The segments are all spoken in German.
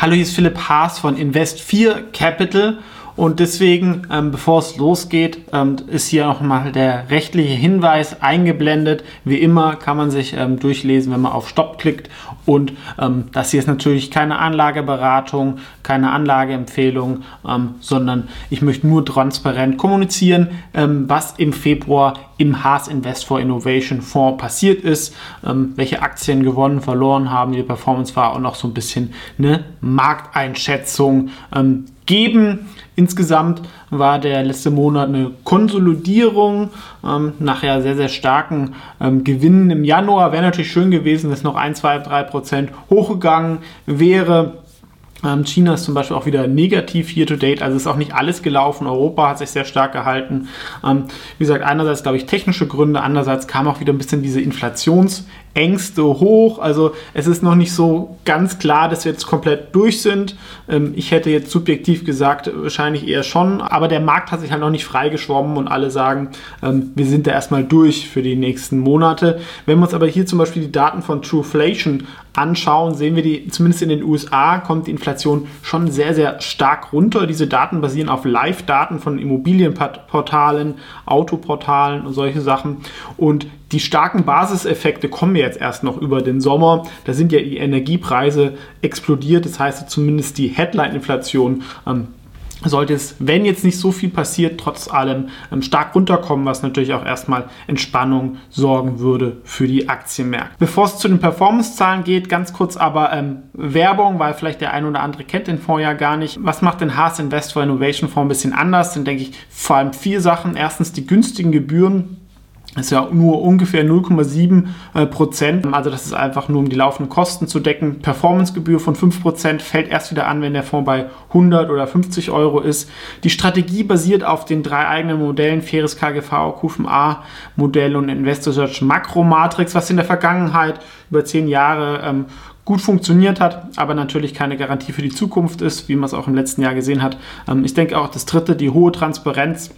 Hallo, hier ist Philipp Haas von Invest4 Capital und deswegen, ähm, bevor es losgeht, ähm, ist hier nochmal der rechtliche Hinweis eingeblendet. Wie immer kann man sich ähm, durchlesen, wenn man auf Stopp klickt. Und ähm, das hier ist natürlich keine Anlageberatung, keine Anlageempfehlung, ähm, sondern ich möchte nur transparent kommunizieren, ähm, was im Februar im Haas Invest for Innovation Fonds passiert ist, welche Aktien gewonnen, verloren haben, wie die Performance war und auch so ein bisschen eine Markteinschätzung geben. Insgesamt war der letzte Monat eine Konsolidierung ähm, nach ja sehr, sehr starken ähm, Gewinnen im Januar. Wäre natürlich schön gewesen, wenn es noch 1, 2, 3 Prozent hochgegangen wäre. Ähm, China ist zum Beispiel auch wieder negativ year to date, also ist auch nicht alles gelaufen. Europa hat sich sehr stark gehalten. Ähm, wie gesagt, einerseits glaube ich technische Gründe, andererseits kam auch wieder ein bisschen diese Inflationsängste hoch. Also es ist noch nicht so ganz klar, dass wir jetzt komplett durch sind. Ähm, ich hätte jetzt subjektiv gesagt, wahrscheinlich eher schon, aber der Markt hat sich halt noch nicht freigeschwommen und alle sagen, wir sind da erstmal durch für die nächsten Monate. Wenn wir uns aber hier zum Beispiel die Daten von Trueflation anschauen, sehen wir die, zumindest in den USA kommt die Inflation schon sehr, sehr stark runter. Diese Daten basieren auf Live-Daten von Immobilienportalen, Autoportalen und solche Sachen. Und die starken Basiseffekte kommen jetzt erst noch über den Sommer. Da sind ja die Energiepreise explodiert. Das heißt, zumindest die Headline-Inflation ähm, sollte es, wenn jetzt nicht so viel passiert, trotz allem ähm, stark runterkommen, was natürlich auch erstmal Entspannung sorgen würde für die Aktienmärkte. Bevor es zu den Performance-Zahlen geht, ganz kurz aber ähm, Werbung, weil vielleicht der ein oder andere kennt den Fonds ja gar nicht. Was macht den Haas Invest for Innovation Fonds ein bisschen anders? Dann denke ich vor allem vier Sachen. Erstens die günstigen Gebühren ist ja nur ungefähr 0,7 äh, Prozent. Also das ist einfach nur, um die laufenden Kosten zu decken. Performancegebühr von 5 Prozent fällt erst wieder an, wenn der Fonds bei 100 oder 50 Euro ist. Die Strategie basiert auf den drei eigenen Modellen, Faires KGV, QFMA-Modell und Investor Search Makromatrix, was in der Vergangenheit über 10 Jahre ähm, gut funktioniert hat, aber natürlich keine Garantie für die Zukunft ist, wie man es auch im letzten Jahr gesehen hat. Ähm, ich denke auch das dritte, die hohe Transparenz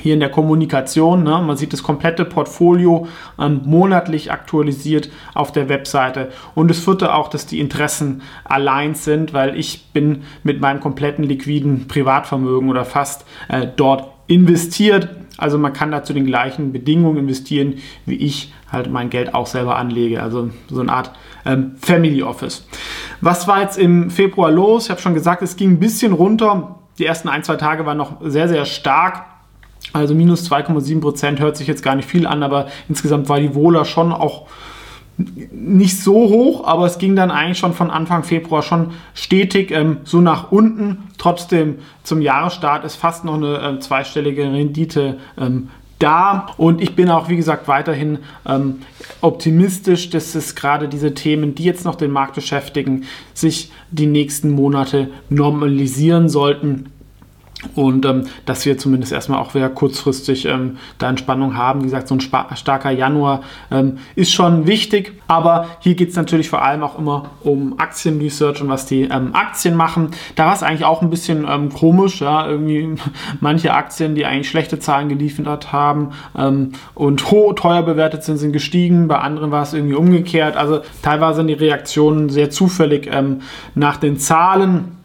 hier in der Kommunikation. Ne? Man sieht das komplette Portfolio ähm, monatlich aktualisiert auf der Webseite. Und das vierte auch, dass die Interessen allein sind, weil ich bin mit meinem kompletten liquiden Privatvermögen oder fast äh, dort investiert. Also man kann da zu den gleichen Bedingungen investieren, wie ich halt mein Geld auch selber anlege. Also so eine Art ähm, Family Office. Was war jetzt im Februar los? Ich habe schon gesagt, es ging ein bisschen runter. Die ersten ein, zwei Tage waren noch sehr, sehr stark. Also minus 2,7 Prozent hört sich jetzt gar nicht viel an, aber insgesamt war die Wohler schon auch nicht so hoch, aber es ging dann eigentlich schon von Anfang Februar schon stetig ähm, so nach unten. Trotzdem zum Jahresstart ist fast noch eine äh, zweistellige Rendite ähm, da. Und ich bin auch, wie gesagt, weiterhin ähm, optimistisch, dass es gerade diese Themen, die jetzt noch den Markt beschäftigen, sich die nächsten Monate normalisieren sollten und ähm, dass wir zumindest erstmal auch wieder kurzfristig ähm, da Entspannung haben. Wie gesagt, so ein starker Januar ähm, ist schon wichtig, aber hier geht es natürlich vor allem auch immer um Aktienresearch und was die ähm, Aktien machen. Da war es eigentlich auch ein bisschen ähm, komisch, ja, irgendwie manche Aktien, die eigentlich schlechte Zahlen geliefert haben ähm, und hoch, teuer bewertet sind, sind gestiegen, bei anderen war es irgendwie umgekehrt. Also teilweise sind die Reaktionen sehr zufällig nach den Zahlen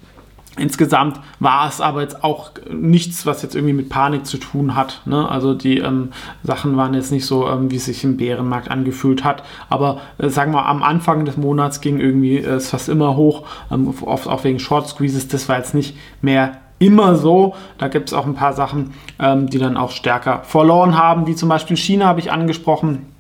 Insgesamt war es aber jetzt auch nichts, was jetzt irgendwie mit Panik zu tun hat. Ne? Also die ähm, Sachen waren jetzt nicht so, ähm, wie es sich im Bärenmarkt angefühlt hat. Aber äh, sagen wir, am Anfang des Monats ging irgendwie äh, fast immer hoch, ähm, oft auch wegen Short Squeezes. Das war jetzt nicht mehr immer so. Da gibt es auch ein paar Sachen, ähm, die dann auch stärker verloren haben, wie zum Beispiel China habe ich angesprochen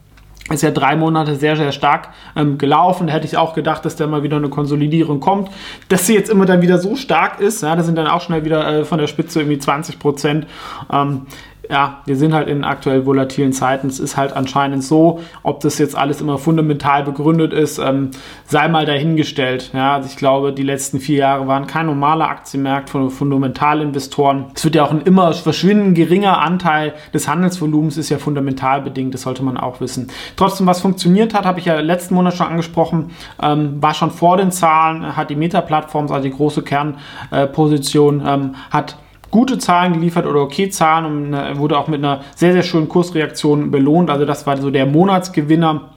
ist ja drei Monate sehr, sehr stark ähm, gelaufen. Da hätte ich auch gedacht, dass da mal wieder eine Konsolidierung kommt. Dass sie jetzt immer dann wieder so stark ist, ja, da sind dann auch schnell wieder äh, von der Spitze irgendwie 20 Prozent. Ähm, ja, wir sind halt in aktuell volatilen Zeiten. Es ist halt anscheinend so, ob das jetzt alles immer fundamental begründet ist, ähm, sei mal dahingestellt. Ja, also ich glaube, die letzten vier Jahre waren kein normaler Aktienmarkt von Fundamentalinvestoren. Es wird ja auch ein immer verschwindend geringer Anteil des Handelsvolumens ist ja fundamental bedingt. Das sollte man auch wissen. Trotzdem, was funktioniert hat, habe ich ja letzten Monat schon angesprochen, ähm, war schon vor den Zahlen, hat die Meta-Plattform, also die große Kernposition, äh, ähm, hat gute Zahlen geliefert oder okay Zahlen und äh, wurde auch mit einer sehr, sehr schönen Kursreaktion belohnt. Also das war so der Monatsgewinner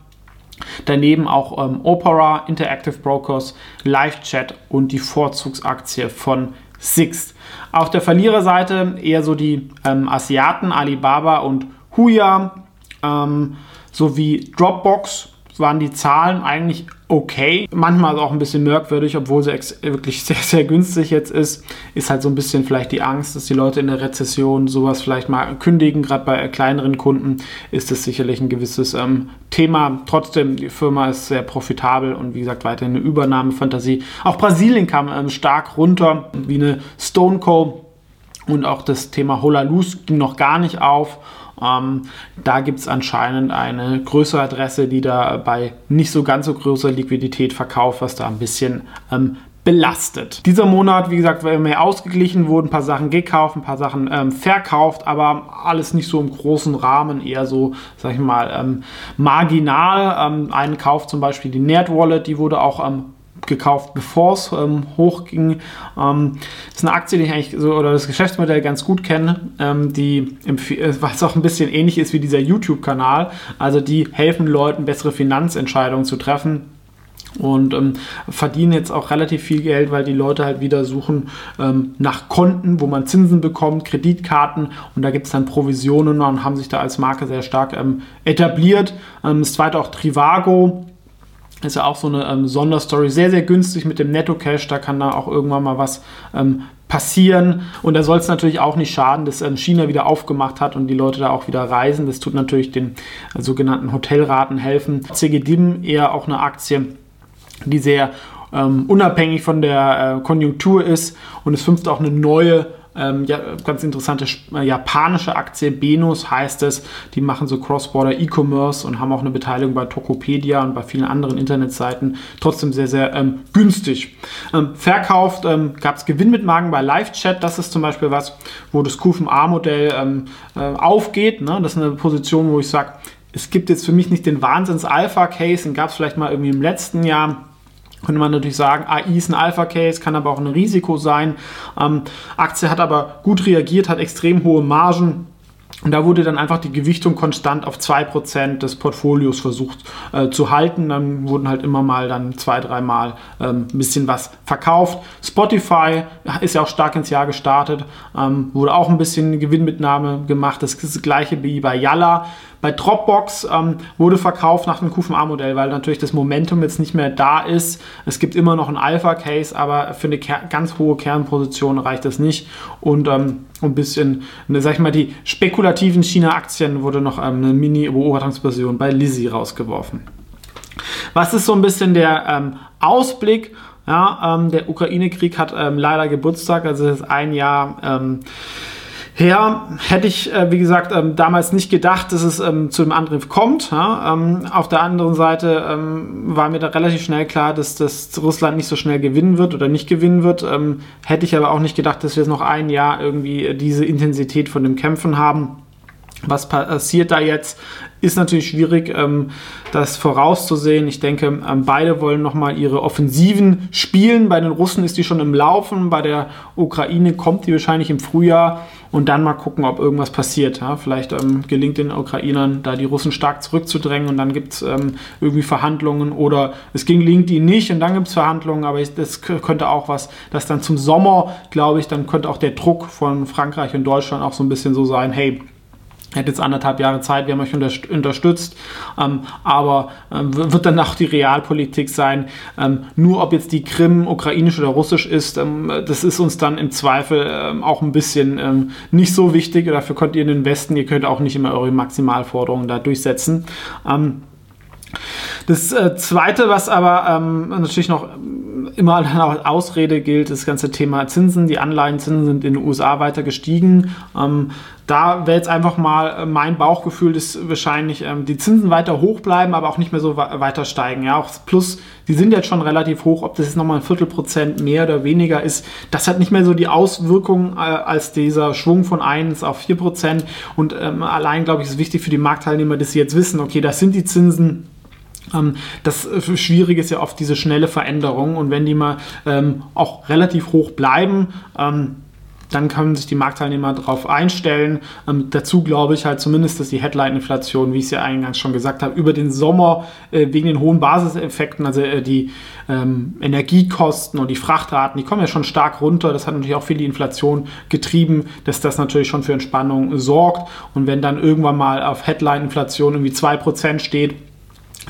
Daneben auch ähm, Opera, Interactive Brokers, Live Chat und die Vorzugsaktie von Sixt. Auf der Verliererseite eher so die ähm, Asiaten, Alibaba und Huya, ähm, sowie Dropbox waren die Zahlen eigentlich okay. Manchmal auch ein bisschen merkwürdig, obwohl sie wirklich sehr, sehr günstig jetzt ist. Ist halt so ein bisschen vielleicht die Angst, dass die Leute in der Rezession sowas vielleicht mal kündigen. Gerade bei kleineren Kunden ist das sicherlich ein gewisses ähm, Thema. Trotzdem, die Firma ist sehr profitabel und wie gesagt, weiterhin eine Übernahmefantasie. Auch Brasilien kam ähm, stark runter, wie eine Stone Co. Und auch das Thema Hola Luz ging noch gar nicht auf. Ähm, da gibt es anscheinend eine größere Adresse, die da bei nicht so ganz so großer Liquidität verkauft, was da ein bisschen ähm, belastet. Dieser Monat, wie gesagt, war mehr ausgeglichen, wurden ein paar Sachen gekauft, ein paar Sachen ähm, verkauft, aber alles nicht so im großen Rahmen, eher so, sag ich mal, ähm, marginal. Ähm, einen Kauf zum Beispiel die Nerd Wallet, die wurde auch ähm, gekauft, bevor es ähm, hochging. Ähm, das ist eine Aktie, die ich eigentlich so oder das Geschäftsmodell ganz gut kenne, ähm, die äh, was auch ein bisschen ähnlich ist wie dieser YouTube-Kanal. Also die helfen Leuten, bessere Finanzentscheidungen zu treffen und ähm, verdienen jetzt auch relativ viel Geld, weil die Leute halt wieder suchen ähm, nach Konten, wo man Zinsen bekommt, Kreditkarten und da gibt es dann Provisionen und haben sich da als Marke sehr stark ähm, etabliert. Ähm, das zweite auch Trivago ist ja auch so eine ähm, Sonderstory, sehr, sehr günstig mit dem Netto-Cash. Da kann da auch irgendwann mal was ähm, passieren. Und da soll es natürlich auch nicht schaden, dass ähm, China wieder aufgemacht hat und die Leute da auch wieder reisen. Das tut natürlich den äh, sogenannten Hotelraten helfen. CGDIM eher auch eine Aktie, die sehr ähm, unabhängig von der äh, Konjunktur ist. Und es fünft auch eine neue ähm, ja, ganz interessante äh, japanische Aktie, Benus heißt es. Die machen so Cross-Border E-Commerce und haben auch eine Beteiligung bei Tokopedia und bei vielen anderen Internetseiten. Trotzdem sehr, sehr ähm, günstig. Ähm, verkauft ähm, gab es Gewinn mit Magen bei Live-Chat. Das ist zum Beispiel was, wo das QFA-Modell ähm, äh, aufgeht. Ne? Das ist eine Position, wo ich sage, es gibt jetzt für mich nicht den Wahnsinns-Alpha-Case, den gab es vielleicht mal irgendwie im letzten Jahr könnte man natürlich sagen, AI ist ein Alpha-Case, kann aber auch ein Risiko sein. Ähm, Aktie hat aber gut reagiert, hat extrem hohe Margen. Und da wurde dann einfach die Gewichtung konstant auf 2% des Portfolios versucht äh, zu halten. Dann wurden halt immer mal dann zwei, dreimal ähm, ein bisschen was verkauft. Spotify ist ja auch stark ins Jahr gestartet, ähm, wurde auch ein bisschen Gewinnmitnahme gemacht. Das ist das gleiche wie bei Yalla. Bei Dropbox ähm, wurde verkauft nach dem QVA-Modell, weil natürlich das Momentum jetzt nicht mehr da ist. Es gibt immer noch einen Alpha-Case, aber für eine ganz hohe Kernposition reicht das nicht. Und ähm, ein bisschen, ne, sag ich mal, die spekulativen China-Aktien wurde noch ähm, eine Mini-Beobachtungsversion bei Lizzie rausgeworfen. Was ist so ein bisschen der ähm, Ausblick? Ja, ähm, der Ukraine-Krieg hat ähm, leider Geburtstag, also es ist ein Jahr her hätte ich, äh, wie gesagt, ähm, damals nicht gedacht, dass es ähm, zu dem Angriff kommt. Ja? Ähm, auf der anderen Seite war mir da relativ schnell klar, dass, dass Russland nicht so schnell gewinnen wird oder nicht gewinnen wird. Hätte ich aber auch nicht gedacht, dass wir jetzt noch ein Jahr irgendwie diese Intensität von dem Kämpfen haben. Was passiert da jetzt? Ist natürlich schwierig, ähm, das vorauszusehen. Ich denke, ähm, beide wollen nochmal ihre Offensiven spielen. Bei den Russen ist die schon im Laufen, bei der Ukraine kommt die wahrscheinlich im Frühjahr und dann mal gucken, ob irgendwas passiert. Vielleicht ähm, gelingt den Ukrainern, da die Russen stark zurückzudrängen und dann gibt es irgendwie Verhandlungen oder es gelingt ihnen nicht und dann gibt es Verhandlungen, aber das könnte auch was, das dann zum Sommer, glaube ich, dann könnte auch der Druck von Frankreich und Deutschland auch so ein bisschen so sein, hey, hätte jetzt anderthalb Jahre Zeit, wir haben euch unterstützt, ähm, aber ähm, wird dann auch die Realpolitik sein. Ähm, nur ob jetzt die Krim ukrainisch oder russisch ist, ähm, das ist uns dann im Zweifel ähm, auch ein bisschen ähm, nicht so wichtig. Dafür könnt ihr in den Westen, ihr könnt auch nicht immer eure Maximalforderungen da durchsetzen. das äh, Zweite, was aber natürlich noch immer als Ausrede gilt, das ganze Thema Zinsen. Die Anleihenzinsen sind in den USA weiter gestiegen. Ähm, da wäre jetzt einfach mal äh, mein Bauchgefühl, dass wahrscheinlich ähm, die Zinsen weiter hoch bleiben, aber auch nicht mehr so weiter steigen. Ja, auch plus, die sind jetzt schon relativ hoch, ob das jetzt nochmal ein Viertelprozent mehr oder weniger ist, das hat nicht mehr so die Auswirkungen äh, als dieser Schwung von 1 auf 4 Prozent. Und ähm, allein, glaube ich, ist wichtig für die Marktteilnehmer, dass sie jetzt wissen, okay, das sind die Zinsen das äh, Schwierige ist ja oft diese schnelle Veränderung und wenn die mal ähm, auch relativ hoch bleiben, ähm, dann können sich die Marktteilnehmer darauf einstellen. Ähm, dazu glaube ich halt zumindest, dass die Headline-Inflation, wie ich es ja eingangs schon gesagt habe, über den Sommer äh, wegen den hohen Basiseffekten, also äh, die ähm, Energiekosten und die Frachtraten, die kommen ja schon stark runter. Das hat natürlich auch viel die Inflation getrieben, dass das natürlich schon für Entspannung sorgt. Und wenn dann irgendwann mal auf Headline-Inflation irgendwie 2% steht,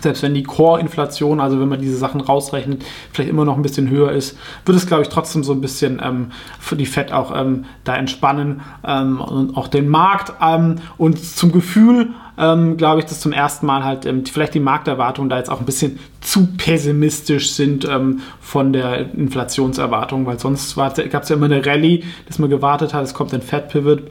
selbst wenn die Core-Inflation, also wenn man diese Sachen rausrechnet, vielleicht immer noch ein bisschen höher ist, wird es, glaube ich, trotzdem so ein bisschen ähm, für die FED auch ähm, da entspannen ähm, und auch den Markt. Ähm, und zum Gefühl, ähm, glaube ich, dass zum ersten Mal halt vielleicht die Markterwartungen da jetzt auch ein bisschen zu pessimistisch sind von der Inflationserwartung, weil sonst gab es ja immer eine Rallye, dass man gewartet hat, es kommt ein Fed-Pivot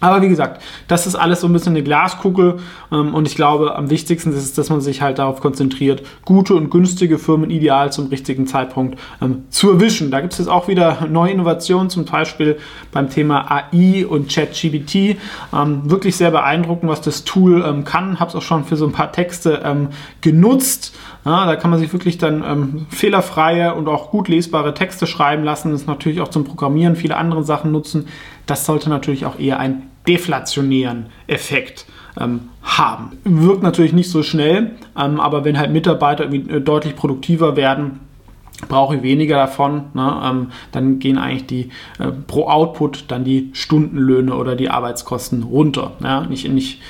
aber wie gesagt, das ist alles so ein bisschen eine Glaskugel ähm, und ich glaube, am wichtigsten ist es, dass man sich halt darauf konzentriert, gute und günstige Firmen ideal zum richtigen Zeitpunkt ähm, zu erwischen. Da gibt es jetzt auch wieder neue Innovationen, zum Beispiel beim Thema AI und ChatGPT. Ähm, wirklich sehr beeindruckend, was das Tool ähm, kann. Habe es auch schon für so ein paar Texte ähm, genutzt. Ja, da kann man sich wirklich dann ähm, fehlerfreie und auch gut lesbare Texte schreiben lassen. Das natürlich auch zum Programmieren viele andere Sachen nutzen. Das sollte natürlich auch eher einen deflationären Effekt ähm, haben. Wirkt natürlich nicht so schnell, ähm, aber wenn halt Mitarbeiter äh, deutlich produktiver werden, brauche ich weniger davon, ne, ähm, dann gehen eigentlich die äh, pro Output dann die Stundenlöhne oder die Arbeitskosten runter. Ja, nicht, nicht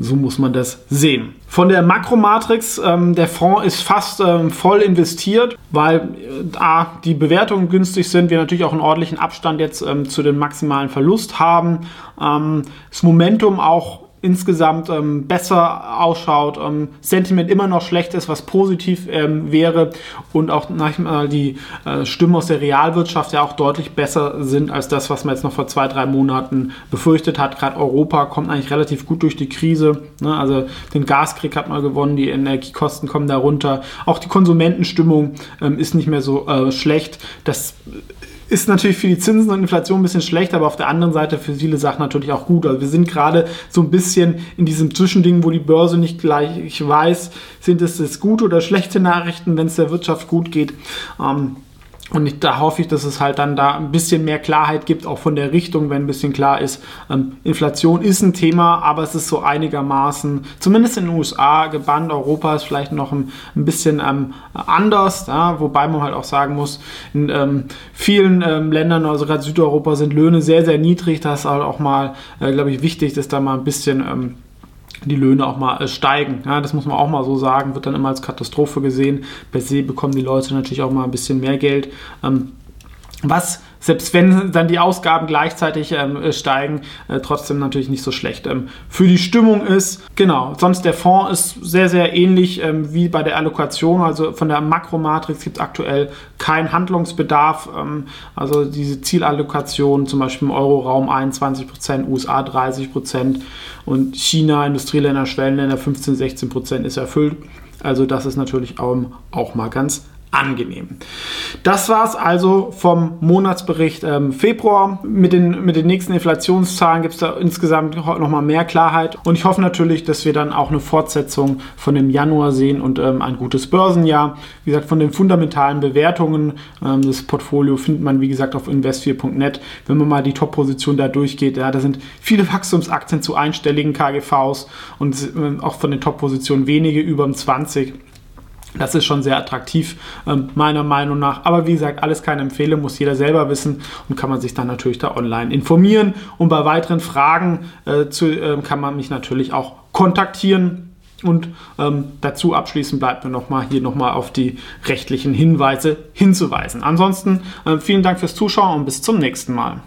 so muss man das sehen. Von der Makromatrix, ähm, der Fonds ist fast ähm, voll investiert, weil äh, A, die Bewertungen günstig sind, wir natürlich auch einen ordentlichen Abstand jetzt ähm, zu dem maximalen Verlust haben. Ähm, das Momentum auch insgesamt ähm, besser ausschaut, ähm, Sentiment immer noch schlecht ist, was positiv ähm, wäre und auch manchmal die äh, Stimmen aus der Realwirtschaft ja auch deutlich besser sind als das, was man jetzt noch vor zwei, drei Monaten befürchtet hat. Gerade Europa kommt eigentlich relativ gut durch die Krise. Ne? Also den Gaskrieg hat man gewonnen, die Energiekosten kommen darunter. Auch die Konsumentenstimmung ähm, ist nicht mehr so äh, schlecht. Das ist natürlich für die Zinsen und Inflation ein bisschen schlecht, aber auf der anderen Seite für viele Sachen natürlich auch gut. Also wir sind gerade so ein bisschen in diesem Zwischending, wo die Börse nicht gleich weiß, sind es jetzt gute oder schlechte Nachrichten, wenn es der Wirtschaft gut geht. Ähm, und ich, da hoffe ich, dass es halt dann da ein bisschen mehr Klarheit gibt, auch von der Richtung, wenn ein bisschen klar ist, ähm, Inflation ist ein Thema, aber es ist so einigermaßen, zumindest in den USA, gebannt. Europa ist vielleicht noch ein, ein bisschen ähm, anders, ja, wobei man halt auch sagen muss, in ähm, vielen ähm, Ländern, also gerade Südeuropa, sind Löhne sehr, sehr niedrig. Das ist halt auch mal, äh, glaube ich, wichtig, dass da mal ein bisschen ähm, die Löhne auch mal äh, steigen. Ja, das muss man auch mal so sagen, wird dann immer als Katastrophe gesehen. Per se bekommen die Leute natürlich auch mal ein bisschen mehr Geld. Ähm, was selbst wenn dann die Ausgaben gleichzeitig ähm, äh, steigen, äh, trotzdem natürlich nicht so schlecht ähm, für die Stimmung ist. Genau, sonst der Fonds ist sehr, sehr ähnlich ähm, wie bei der Allokation. Also von der Makromatrix gibt es aktuell keinen Handlungsbedarf. Ähm, also diese Zielallokation, zum Beispiel im Euroraum 21%, USA 30% und China, Industrieländer, Schwellenländer 15, 16% ist erfüllt. Also das ist natürlich auch, auch mal ganz angenehm. Das war es also vom Monatsbericht ähm, Februar. Mit den, mit den nächsten Inflationszahlen gibt es da insgesamt nochmal mehr Klarheit und ich hoffe natürlich, dass wir dann auch eine Fortsetzung von dem Januar sehen und ähm, ein gutes Börsenjahr. Wie gesagt, von den fundamentalen Bewertungen ähm, des Portfolio findet man, wie gesagt, auf invest4.net. Wenn man mal die Top-Position da durchgeht, ja, da sind viele Wachstumsaktien zu einstelligen KGVs und äh, auch von den Top-Positionen wenige über 20. Das ist schon sehr attraktiv, ähm, meiner Meinung nach. Aber wie gesagt, alles keine Empfehlung, muss jeder selber wissen und kann man sich dann natürlich da online informieren. Und bei weiteren Fragen äh, zu, äh, kann man mich natürlich auch kontaktieren. Und ähm, dazu abschließend bleibt mir nochmal hier nochmal auf die rechtlichen Hinweise hinzuweisen. Ansonsten äh, vielen Dank fürs Zuschauen und bis zum nächsten Mal.